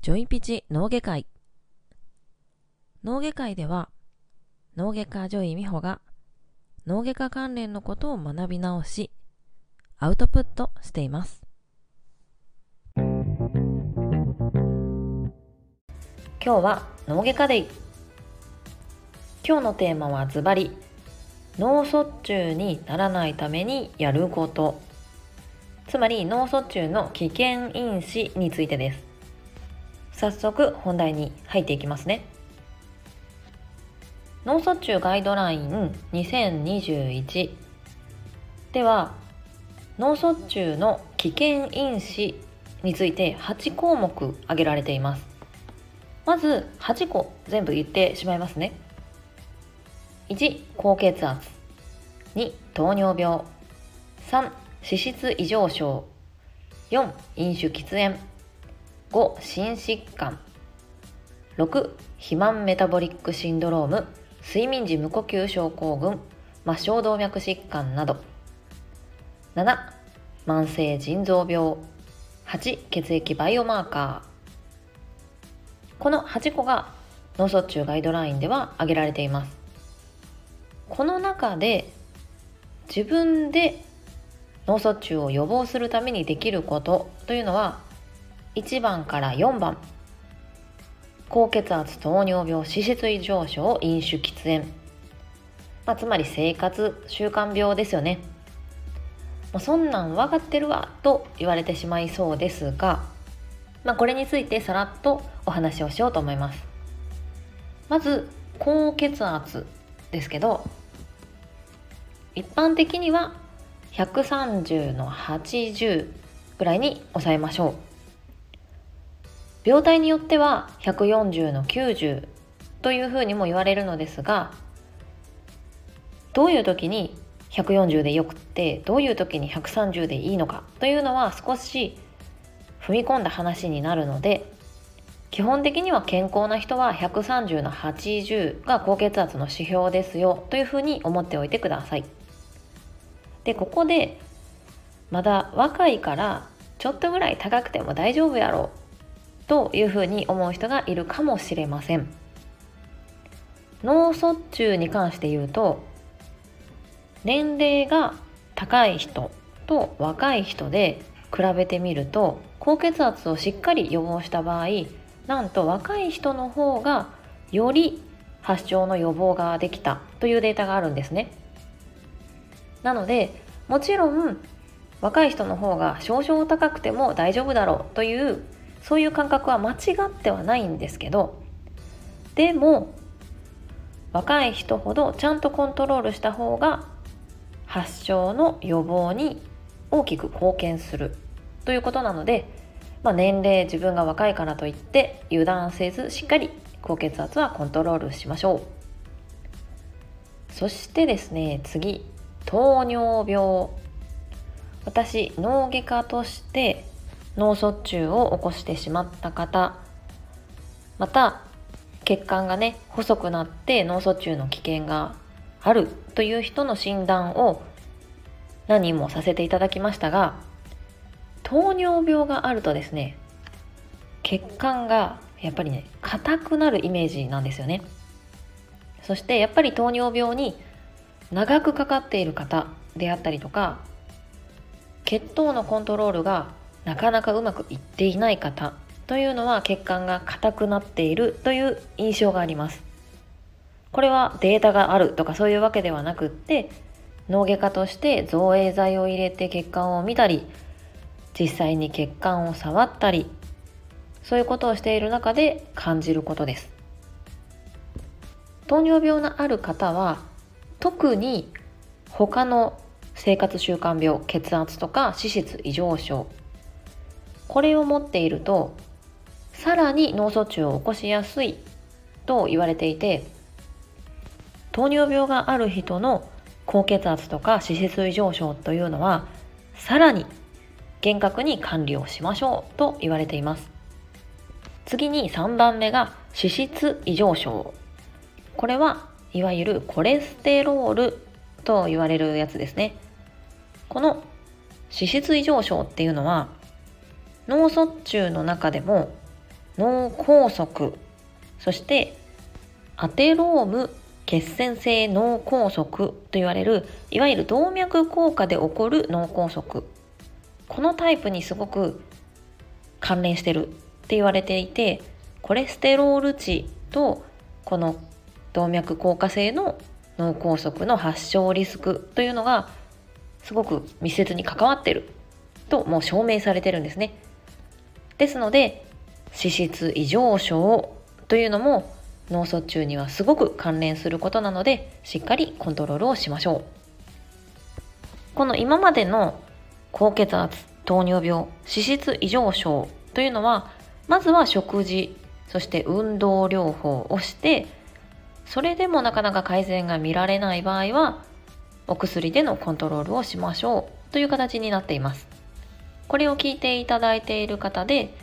ジョイピチ脳外科医。脳外科医では脳外科女医美穂が脳外科関連のことを学び直しアウトプットしています。今日は脳外科デイ今日のテーマはズバリ脳卒中にならないためにやること。つまり脳卒中の危険因子についてです。早速本題に入っていきますね。脳卒中ガイドライン2021では脳卒中の危険因子について8項目挙げられています。まず8個全部言ってしまいますね。1高血圧。2糖尿病。3脂質異常症。4飲酒喫煙。5心疾患。6肥満メタボリックシンドローム。睡眠時無呼吸症候群。末梢動脈疾患など。7慢性腎臓病。8血液バイオマーカー。この8個が脳卒中ガイドラインでは挙げられています。この中で自分で脳卒中を予防するためにできることというのは1番から4番高血圧糖尿病脂質異常症飲酒喫煙、まあ、つまり生活習慣病ですよね。もうそんなん分かってるわと言われてしまいそうですが、まあ、これについてさらっとお話をしようと思います。まず高血圧ですけど一般的には130の80ぐらいに抑えましょう病態によっては140の90というふうにも言われるのですがどういう時に140でよくってどういう時に130でいいのかというのは少し踏み込んだ話になるので基本的には健康な人は130の80が高血圧の指標ですよというふうに思っておいてください。でここでまだ若いからちょっとぐらい高くても大丈夫やろうというふうに思う人がいるかもしれません脳卒中に関して言うと年齢が高い人と若い人で比べてみると高血圧をしっかり予防した場合なんと若い人の方がより発症の予防ができたというデータがあるんですね。なのでもちろん若い人の方が少々高くても大丈夫だろうというそういう感覚は間違ってはないんですけどでも若い人ほどちゃんとコントロールした方が発症の予防に大きく貢献するということなので、まあ、年齢自分が若いからといって油断せずしっかり高血圧はコントロールしましょう。そしてですね次。糖尿病。私脳外科として脳卒中を起こしてしまった方。また血管がね細くなって脳卒中の危険があるという人の診断を何人もさせていただきましたが糖尿病があるとですね血管がやっぱりね硬くなるイメージなんですよね。そしてやっぱり糖尿病に長くかかっている方であったりとか血糖のコントロールがなかなかうまくいっていない方というのは血管が硬くなっているという印象があります。これはデータがあるとかそういうわけではなくって脳外科として造影剤を入れて血管を見たり実際に血管を触ったりそういうことをしている中で感じることです。糖尿病のある方は特に他の生活習慣病血圧とか脂質異常症。これを持っているとさらに脳卒中を起こしやすいと言われていて糖尿病がある人の高血圧とか脂質異常症というのはさらに厳格に管理をしましょうと言われています。次に3番目が脂質異常症。これはいわゆるコレステロールと言われるやつですね。この脂質異常症っていうのは脳卒中の中でも脳梗塞そしてアテローム血栓性脳梗塞と言われるいわゆる動脈硬化で起こる脳梗塞。このタイプにすごく関連してるって言われていてコレステロール値とこの動脈硬化性の脳梗塞の発症リスクというのがすごく密接に関わってるともう証明されてるんですね。ですので脂質異常症というのも脳卒中にはすごく関連することなのでしっかりコントロールをしましょうこの今までの高血圧糖尿病脂質異常症というのはまずは食事そして運動療法をしてそれでもなかなか改善が見られない場合はお薬でのコントロールをしましょうという形になっています。これを聞いていただいている方で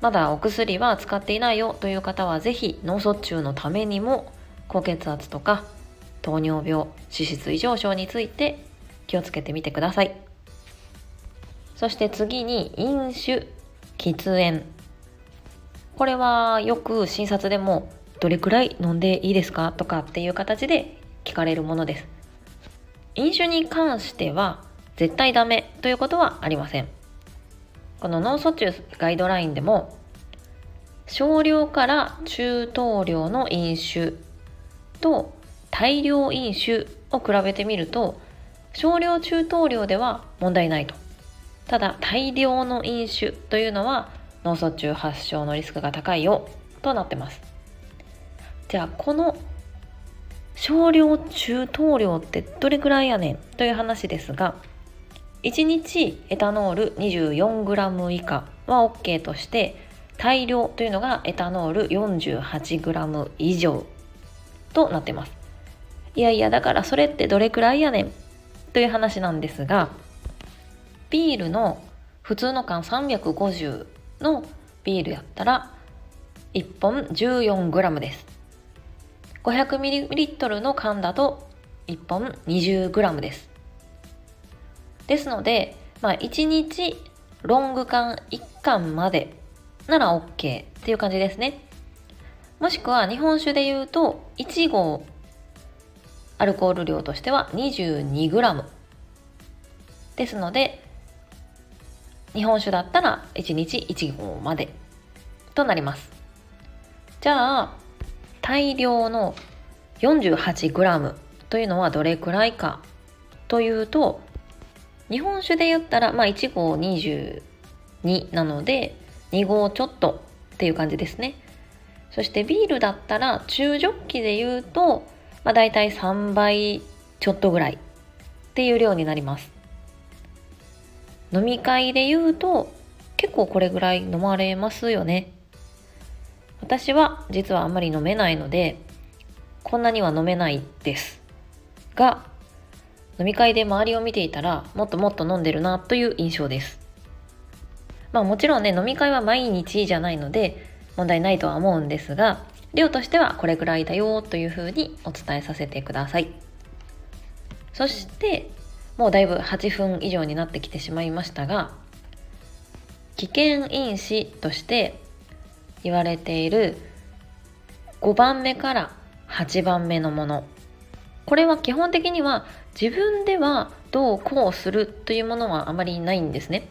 まだお薬は使っていないよという方は是非脳卒中のためにも高血圧とか糖尿病脂質異常症について気をつけてみてください。そして次に飲酒喫煙。これはよく診察でもどれくらい飲んでいいですか？とかっていう形で聞かれるものです。飲酒に関しては絶対ダメということはありません。この脳卒中ガイドラインでも少量から中等量の飲酒と大量飲酒を比べてみると少量中等量では問題ないと。ただ大量の飲酒というのは脳卒中発症のリスクが高いよとなってます。じゃあこの少量中等量ってどれくらいやねんという話ですが1日エタノール 24g 以下は OK として大量というのがエタノール 48g 以上となってます。いやいやだからそれってどれくらいやねんという話なんですがビールの普通の缶350のビールやったら1本 14g です。500ml の缶だと1本 20g です。ですので、まあ、1日ロング缶1缶までなら OK っていう感じですね。もしくは日本酒で言うと1合アルコール量としては 22g ですので日本酒だったら1日1合までとなります。じゃあ大量の 48g というのはどれくらいかというと日本酒で言ったら、まあ、1合22なので2合ちょっとっていう感じですね。そしてビールだったら中ジョッキで言うと、まあ、大体3倍ちょっとぐらいっていう量になります。飲み会で言うと結構これぐらい飲まれますよね。私は実はあんまり飲めないのでこんなには飲めないですが飲み会で周りを見ていたらもっともっと飲んでるなという印象です。まあもちろんね飲み会は毎日じゃないので問題ないとは思うんですが量としてはこれぐらいだよというふうにお伝えさせてください。そしてもうだいぶ8分以上になってきてしまいましたが危険因子として言われている5番目から8番目のもの。これは基本的には自分ではどうこうするというものはあまりないんですね。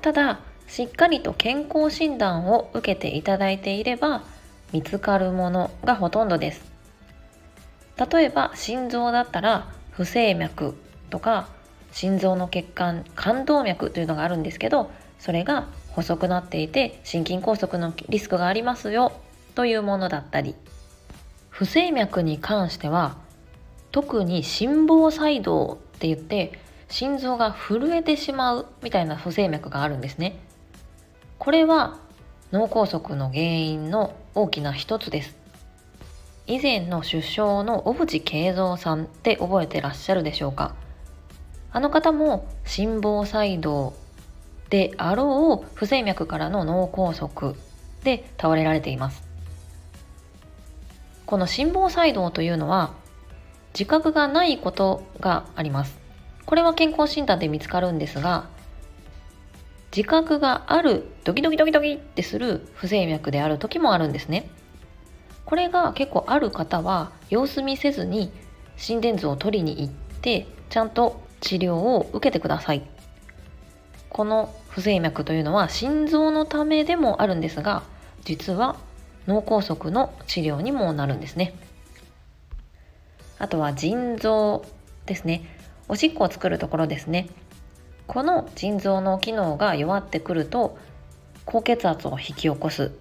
ただしっかりと健康診断を受けていただいていれば見つかるものがほとんどです。例えば心臓だったら不整脈とか心臓の血管冠動脈というのがあるんですけどそれが細くなっていて心筋梗塞のリスクがありますよというものだったり。不整脈に関しては特に心房細動って言って心臓が震えてしまうみたいな不整脈があるんですね。これは脳梗塞の原因の大きな一つです。以前の首相の小渕恵三さんって覚えてらっしゃるでしょうか。あの方も心房細動であろう不整脈からの脳梗塞で倒れられています。この心房細動というのは自覚がないことがあります。これは健康診断で見つかるんですが自覚があるドキドキドキドキってする不整脈である時もあるんですね。これが結構ある方は様子見せずに心電図を取りに行ってちゃんと治療を受けてください。この不整脈というのは心臓のためでもあるんですが実は脳梗塞の治療にもなるんですね。あとは腎臓ですね。おしっこを作るところですね。この腎臓の機能が弱ってくると高血圧を引き起こす。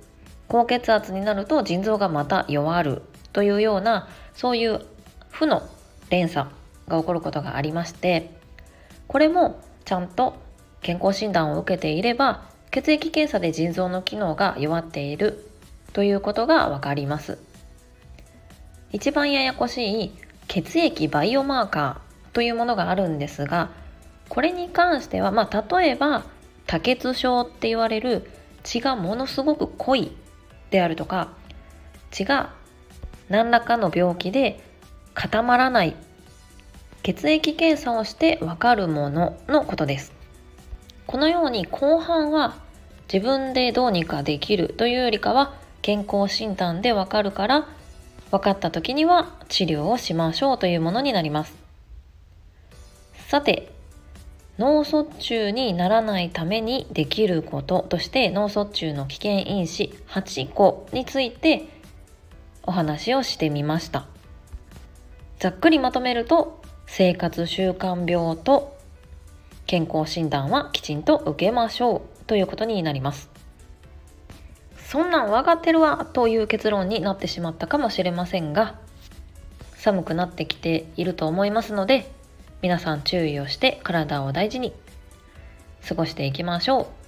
高血圧になると腎臓がまた弱るというようなそういう負の連鎖が起こることがありましてこれもちゃんと健康診断を受けていれば血液検査で腎臓の機能が弱っているということがわかります。一番ややこしい血液バイオマーカーというものがあるんですがこれに関しては、まあ、例えば多血症って言われる血がものすごく濃いであるとか血が何らかの病気で固まらない血液検査をしてわかるもののことです。このように後半は自分でどうにかできるというよりかは健康診断でわかるから分かった時には治療をしましょうというものになります。さて脳卒中にならないためにできることとして脳卒中の危険因子8個についてお話をしてみました。ざっくりまとめると生活習慣病と健康診断はきちんと受けましょうということになりますそんなん分かってるわという結論になってしまったかもしれませんが寒くなってきていると思いますので皆さん注意をして体を大事に過ごしていきましょう。